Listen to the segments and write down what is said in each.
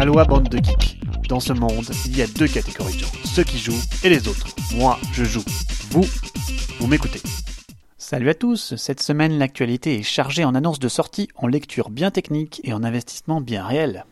Aloha bande de geeks. Dans ce monde, il y a deux catégories de gens, ceux qui jouent et les autres. Moi, je joue. Vous, vous m'écoutez. Salut à tous, cette semaine l'actualité est chargée en annonces de sortie, en lecture bien technique et en investissement bien réel.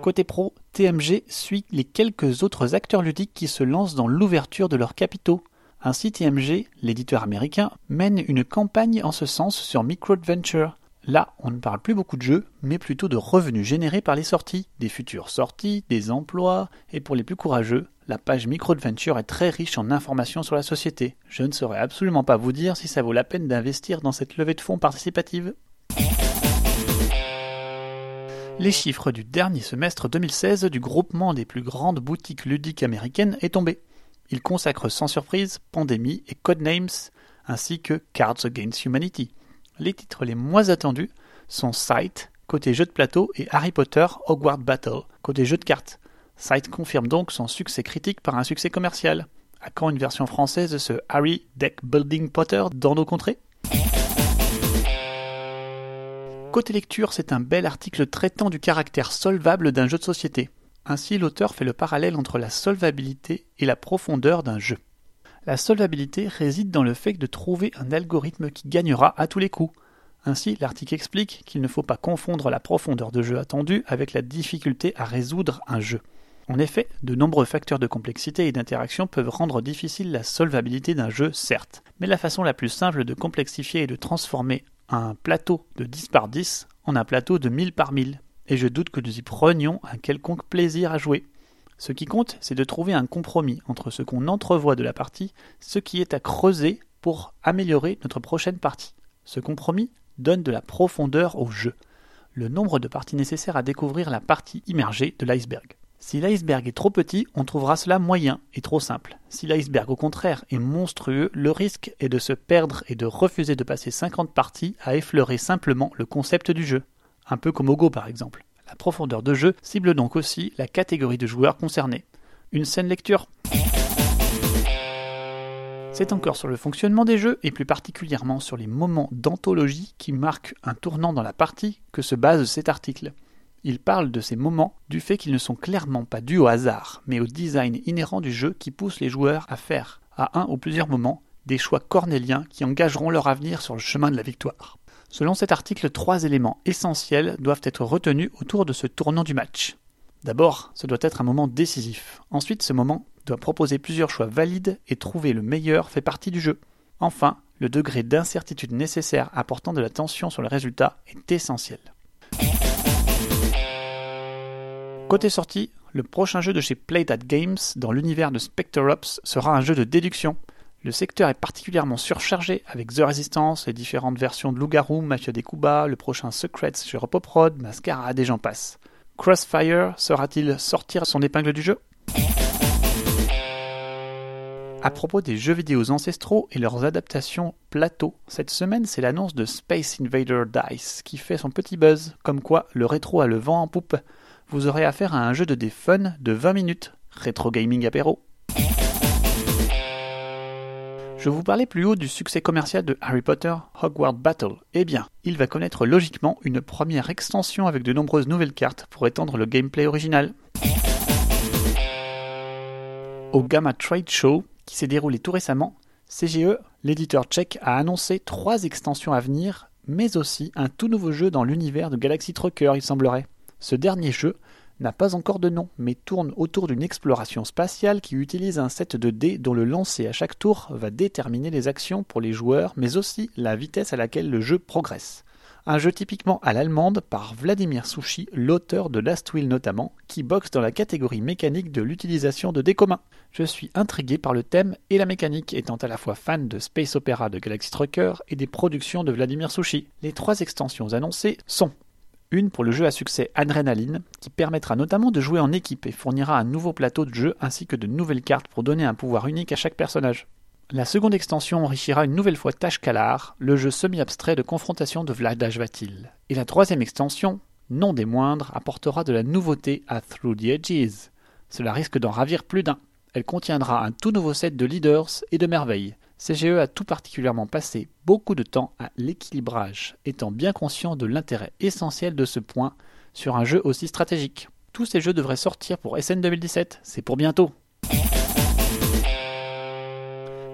Côté pro, TMG suit les quelques autres acteurs ludiques qui se lancent dans l'ouverture de leurs capitaux. Ainsi, TMG, l'éditeur américain, mène une campagne en ce sens sur MicroAdventure. Là, on ne parle plus beaucoup de jeux, mais plutôt de revenus générés par les sorties, des futures sorties, des emplois, et pour les plus courageux, la page MicroAdventure est très riche en informations sur la société. Je ne saurais absolument pas vous dire si ça vaut la peine d'investir dans cette levée de fonds participative. Les chiffres du dernier semestre 2016 du groupement des plus grandes boutiques ludiques américaines est tombé. Il consacre sans surprise Pandémie et Codenames, ainsi que Cards Against Humanity. Les titres les moins attendus sont Sight, côté jeu de plateau, et Harry Potter Hogwarts Battle, côté jeu de cartes. Sight confirme donc son succès critique par un succès commercial. À quand une version française de ce Harry Deck Building Potter dans nos contrées? Côté lecture, c'est un bel article traitant du caractère solvable d'un jeu de société. Ainsi, l'auteur fait le parallèle entre la solvabilité et la profondeur d'un jeu. La solvabilité réside dans le fait de trouver un algorithme qui gagnera à tous les coups. Ainsi, l'article explique qu'il ne faut pas confondre la profondeur de jeu attendue avec la difficulté à résoudre un jeu. En effet, de nombreux facteurs de complexité et d'interaction peuvent rendre difficile la solvabilité d'un jeu, certes, mais la façon la plus simple de complexifier est de transformer un plateau de 10 par 10 en un plateau de 1000 par 1000, et je doute que nous y prenions un quelconque plaisir à jouer. Ce qui compte, c'est de trouver un compromis entre ce qu'on entrevoit de la partie, ce qui est à creuser pour améliorer notre prochaine partie. Ce compromis donne de la profondeur au jeu, le nombre de parties nécessaires à découvrir la partie immergée de l'iceberg. Si l'iceberg est trop petit, on trouvera cela moyen et trop simple. Si l'iceberg au contraire est monstrueux, le risque est de se perdre et de refuser de passer 50 parties à effleurer simplement le concept du jeu. Un peu comme au Go par exemple. La profondeur de jeu cible donc aussi la catégorie de joueurs concernés. Une scène lecture c'est encore sur le fonctionnement des jeux et plus particulièrement sur les moments d'anthologie qui marquent un tournant dans la partie que se base cet article. Il parle de ces moments du fait qu'ils ne sont clairement pas dus au hasard, mais au design inhérent du jeu qui pousse les joueurs à faire, à un ou plusieurs moments, des choix cornéliens qui engageront leur avenir sur le chemin de la victoire. Selon cet article, trois éléments essentiels doivent être retenus autour de ce tournant du match. D'abord, ce doit être un moment décisif. Ensuite, ce moment doit proposer plusieurs choix valides et trouver le meilleur fait partie du jeu. Enfin, le degré d'incertitude nécessaire apportant de la tension sur le résultat est essentiel. Côté sortie, le prochain jeu de chez Playtad Games dans l'univers de Spectre Ops sera un jeu de déduction le secteur est particulièrement surchargé avec The Resistance, les différentes versions de Loup-Garou, Mafia des le prochain Secrets chez Repoprod, Mascarade et j'en passe. Crossfire sera-t-il sortir son épingle du jeu? À propos des jeux vidéo ancestraux et leurs adaptations plateau, cette semaine c'est l'annonce de Space Invader Dice qui fait son petit buzz, comme quoi le rétro a le vent en poupe. Vous aurez affaire à un jeu de dé fun de 20 minutes, rétro gaming apéro. Je vous parlais plus haut du succès commercial de Harry Potter Hogwarts Battle. Eh bien, il va connaître logiquement une première extension avec de nombreuses nouvelles cartes pour étendre le gameplay original. Au Gamma Trade Show, qui s'est déroulé tout récemment, CGE, l'éditeur tchèque, a annoncé trois extensions à venir, mais aussi un tout nouveau jeu dans l'univers de Galaxy Trucker, il semblerait. Ce dernier jeu n'a pas encore de nom, mais tourne autour d'une exploration spatiale qui utilise un set de dés dont le lancer à chaque tour va déterminer les actions pour les joueurs, mais aussi la vitesse à laquelle le jeu progresse. Un jeu typiquement à l'allemande par Vladimir Sushi, l'auteur de Last Will notamment, qui boxe dans la catégorie mécanique de l'utilisation de dés communs. Je suis intrigué par le thème et la mécanique, étant à la fois fan de Space Opera de Galaxy Trucker et des productions de Vladimir Sushi. Les trois extensions annoncées sont une pour le jeu à succès Adrenaline, qui permettra notamment de jouer en équipe et fournira un nouveau plateau de jeu ainsi que de nouvelles cartes pour donner un pouvoir unique à chaque personnage. La seconde extension enrichira une nouvelle fois Tashkalar, le jeu semi-abstrait de confrontation de Vladaj Vatil. Et la troisième extension, non des moindres, apportera de la nouveauté à Through the Edges. Cela risque d'en ravir plus d'un. Elle contiendra un tout nouveau set de leaders et de merveilles. CGE a tout particulièrement passé beaucoup de temps à l'équilibrage, étant bien conscient de l'intérêt essentiel de ce point sur un jeu aussi stratégique. Tous ces jeux devraient sortir pour SN 2017, c'est pour bientôt.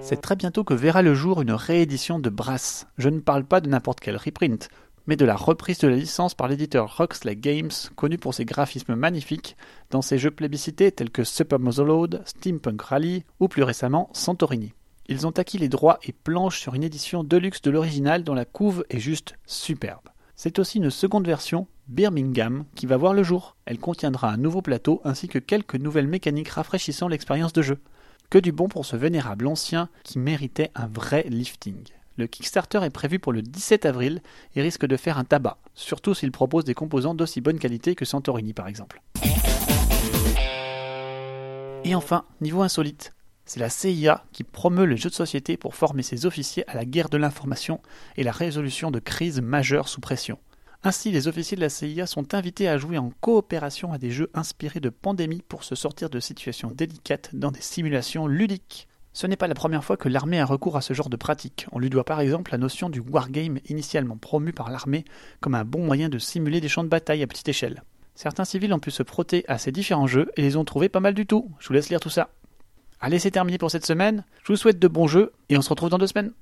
C'est très bientôt que verra le jour une réédition de Brass. Je ne parle pas de n'importe quel reprint, mais de la reprise de la licence par l'éditeur Roxley Games, connu pour ses graphismes magnifiques dans ses jeux plébiscités tels que Super Load, Steampunk Rally ou plus récemment Santorini. Ils ont acquis les droits et planchent sur une édition deluxe de l'original dont la couve est juste superbe. C'est aussi une seconde version, Birmingham, qui va voir le jour. Elle contiendra un nouveau plateau ainsi que quelques nouvelles mécaniques rafraîchissant l'expérience de jeu. Que du bon pour ce vénérable ancien qui méritait un vrai lifting. Le Kickstarter est prévu pour le 17 avril et risque de faire un tabac, surtout s'il propose des composants d'aussi bonne qualité que Santorini par exemple. Et enfin, niveau insolite, c'est la CIA qui promeut le jeu de société pour former ses officiers à la guerre de l'information et la résolution de crises majeures sous pression. Ainsi, les officiers de la CIA sont invités à jouer en coopération à des jeux inspirés de pandémies pour se sortir de situations délicates dans des simulations ludiques. Ce n'est pas la première fois que l'armée a recours à ce genre de pratique. On lui doit par exemple la notion du wargame initialement promu par l'armée comme un bon moyen de simuler des champs de bataille à petite échelle. Certains civils ont pu se frotter à ces différents jeux et les ont trouvés pas mal du tout. Je vous laisse lire tout ça. Allez, c'est terminé pour cette semaine. Je vous souhaite de bons jeux et on se retrouve dans deux semaines.